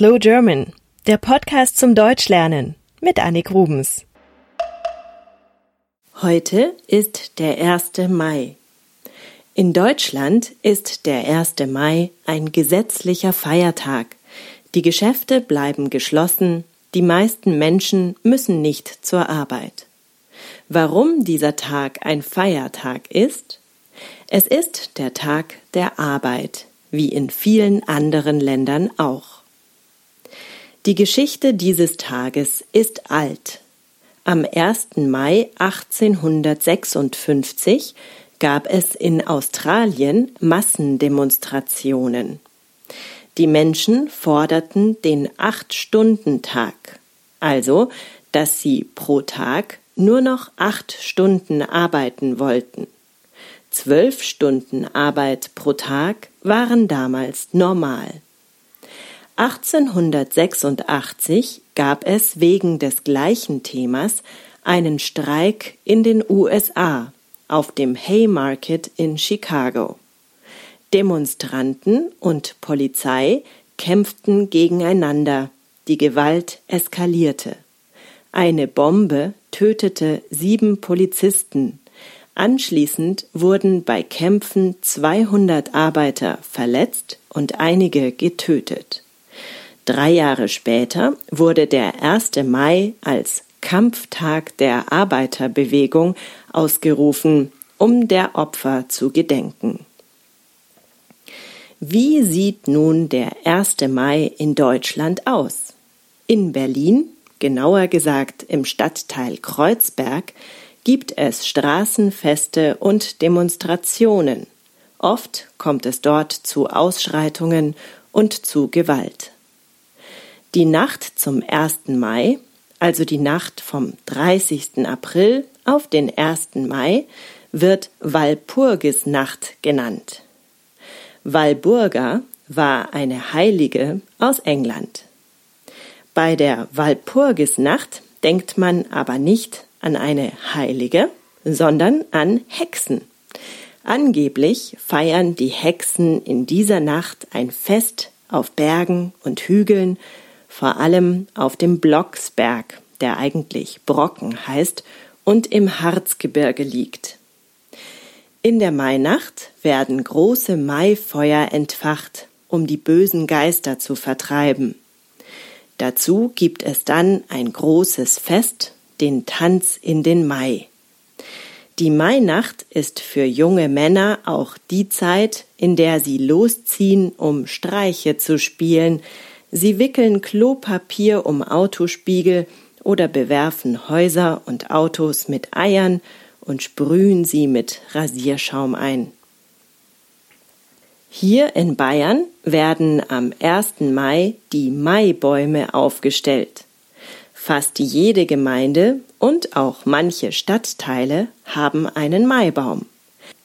Slow German, der Podcast zum Deutschlernen mit Annik Rubens. Heute ist der 1. Mai. In Deutschland ist der 1. Mai ein gesetzlicher Feiertag. Die Geschäfte bleiben geschlossen, die meisten Menschen müssen nicht zur Arbeit. Warum dieser Tag ein Feiertag ist? Es ist der Tag der Arbeit, wie in vielen anderen Ländern auch. Die Geschichte dieses Tages ist alt. Am 1. Mai 1856 gab es in Australien Massendemonstrationen. Die Menschen forderten den Acht-Stunden-Tag, also dass sie pro Tag nur noch acht Stunden arbeiten wollten. Zwölf Stunden Arbeit pro Tag waren damals normal. 1886 gab es wegen des gleichen Themas einen Streik in den USA auf dem Haymarket in Chicago. Demonstranten und Polizei kämpften gegeneinander, die Gewalt eskalierte. Eine Bombe tötete sieben Polizisten. Anschließend wurden bei Kämpfen 200 Arbeiter verletzt und einige getötet. Drei Jahre später wurde der 1. Mai als Kampftag der Arbeiterbewegung ausgerufen, um der Opfer zu gedenken. Wie sieht nun der 1. Mai in Deutschland aus? In Berlin, genauer gesagt im Stadtteil Kreuzberg, gibt es Straßenfeste und Demonstrationen. Oft kommt es dort zu Ausschreitungen und zu Gewalt. Die Nacht zum 1. Mai, also die Nacht vom 30. April auf den 1. Mai, wird Walpurgisnacht genannt. Walburga war eine Heilige aus England. Bei der Walpurgisnacht denkt man aber nicht an eine Heilige, sondern an Hexen. Angeblich feiern die Hexen in dieser Nacht ein Fest auf Bergen und Hügeln vor allem auf dem Blocksberg, der eigentlich Brocken heißt und im Harzgebirge liegt. In der Mainacht werden große Maifeuer entfacht, um die bösen Geister zu vertreiben. Dazu gibt es dann ein großes Fest, den Tanz in den Mai. Die Mainacht ist für junge Männer auch die Zeit, in der sie losziehen, um Streiche zu spielen, Sie wickeln Klopapier um Autospiegel oder bewerfen Häuser und Autos mit Eiern und sprühen sie mit Rasierschaum ein. Hier in Bayern werden am 1. Mai die Maibäume aufgestellt. Fast jede Gemeinde und auch manche Stadtteile haben einen Maibaum.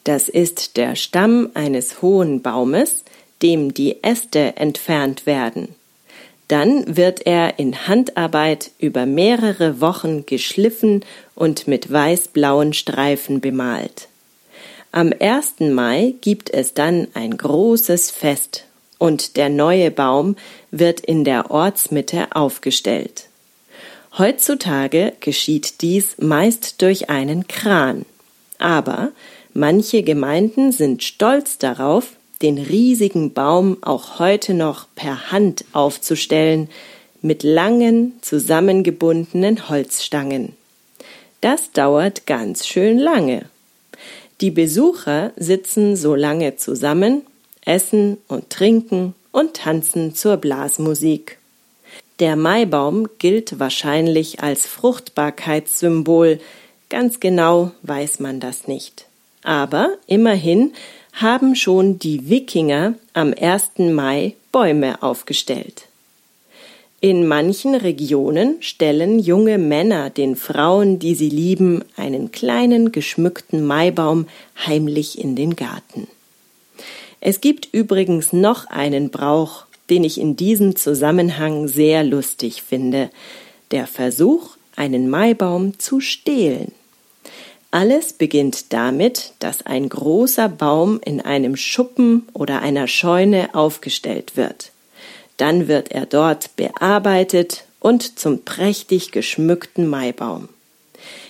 Das ist der Stamm eines hohen Baumes, dem die Äste entfernt werden. Dann wird er in Handarbeit über mehrere Wochen geschliffen und mit weiß-blauen Streifen bemalt. Am 1. Mai gibt es dann ein großes Fest und der neue Baum wird in der Ortsmitte aufgestellt. Heutzutage geschieht dies meist durch einen Kran. Aber manche Gemeinden sind stolz darauf, den riesigen Baum auch heute noch per Hand aufzustellen, mit langen, zusammengebundenen Holzstangen. Das dauert ganz schön lange. Die Besucher sitzen so lange zusammen, essen und trinken und tanzen zur Blasmusik. Der Maibaum gilt wahrscheinlich als Fruchtbarkeitssymbol, ganz genau weiß man das nicht. Aber immerhin haben schon die Wikinger am 1. Mai Bäume aufgestellt. In manchen Regionen stellen junge Männer den Frauen, die sie lieben, einen kleinen geschmückten Maibaum heimlich in den Garten. Es gibt übrigens noch einen Brauch, den ich in diesem Zusammenhang sehr lustig finde, der Versuch, einen Maibaum zu stehlen. Alles beginnt damit, dass ein großer Baum in einem Schuppen oder einer Scheune aufgestellt wird. Dann wird er dort bearbeitet und zum prächtig geschmückten Maibaum.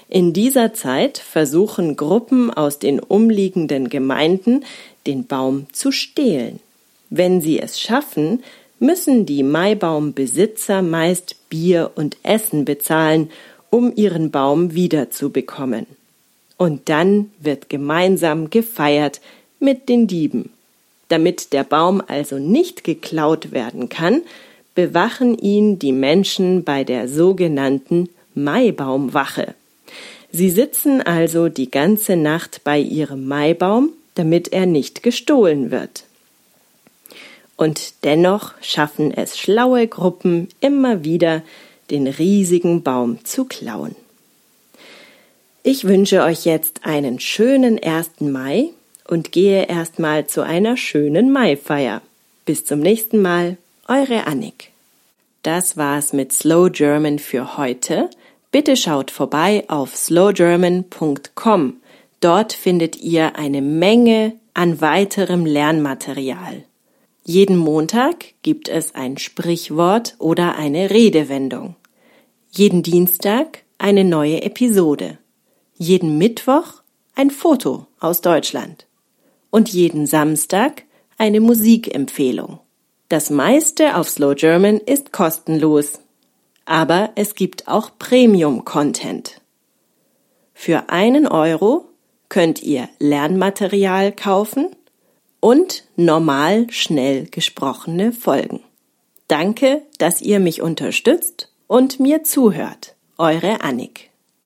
In dieser Zeit versuchen Gruppen aus den umliegenden Gemeinden, den Baum zu stehlen. Wenn sie es schaffen, müssen die Maibaumbesitzer meist Bier und Essen bezahlen, um ihren Baum wiederzubekommen. Und dann wird gemeinsam gefeiert mit den Dieben. Damit der Baum also nicht geklaut werden kann, bewachen ihn die Menschen bei der sogenannten Maibaumwache. Sie sitzen also die ganze Nacht bei ihrem Maibaum, damit er nicht gestohlen wird. Und dennoch schaffen es schlaue Gruppen immer wieder, den riesigen Baum zu klauen. Ich wünsche euch jetzt einen schönen 1. Mai und gehe erstmal zu einer schönen Maifeier. Bis zum nächsten Mal, eure Annik. Das war's mit Slow German für heute. Bitte schaut vorbei auf slowgerman.com. Dort findet ihr eine Menge an weiterem Lernmaterial. Jeden Montag gibt es ein Sprichwort oder eine Redewendung. Jeden Dienstag eine neue Episode. Jeden Mittwoch ein Foto aus Deutschland. Und jeden Samstag eine Musikempfehlung. Das meiste auf Slow German ist kostenlos. Aber es gibt auch Premium-Content. Für einen Euro könnt ihr Lernmaterial kaufen und normal schnell gesprochene Folgen. Danke, dass ihr mich unterstützt und mir zuhört. Eure Annik.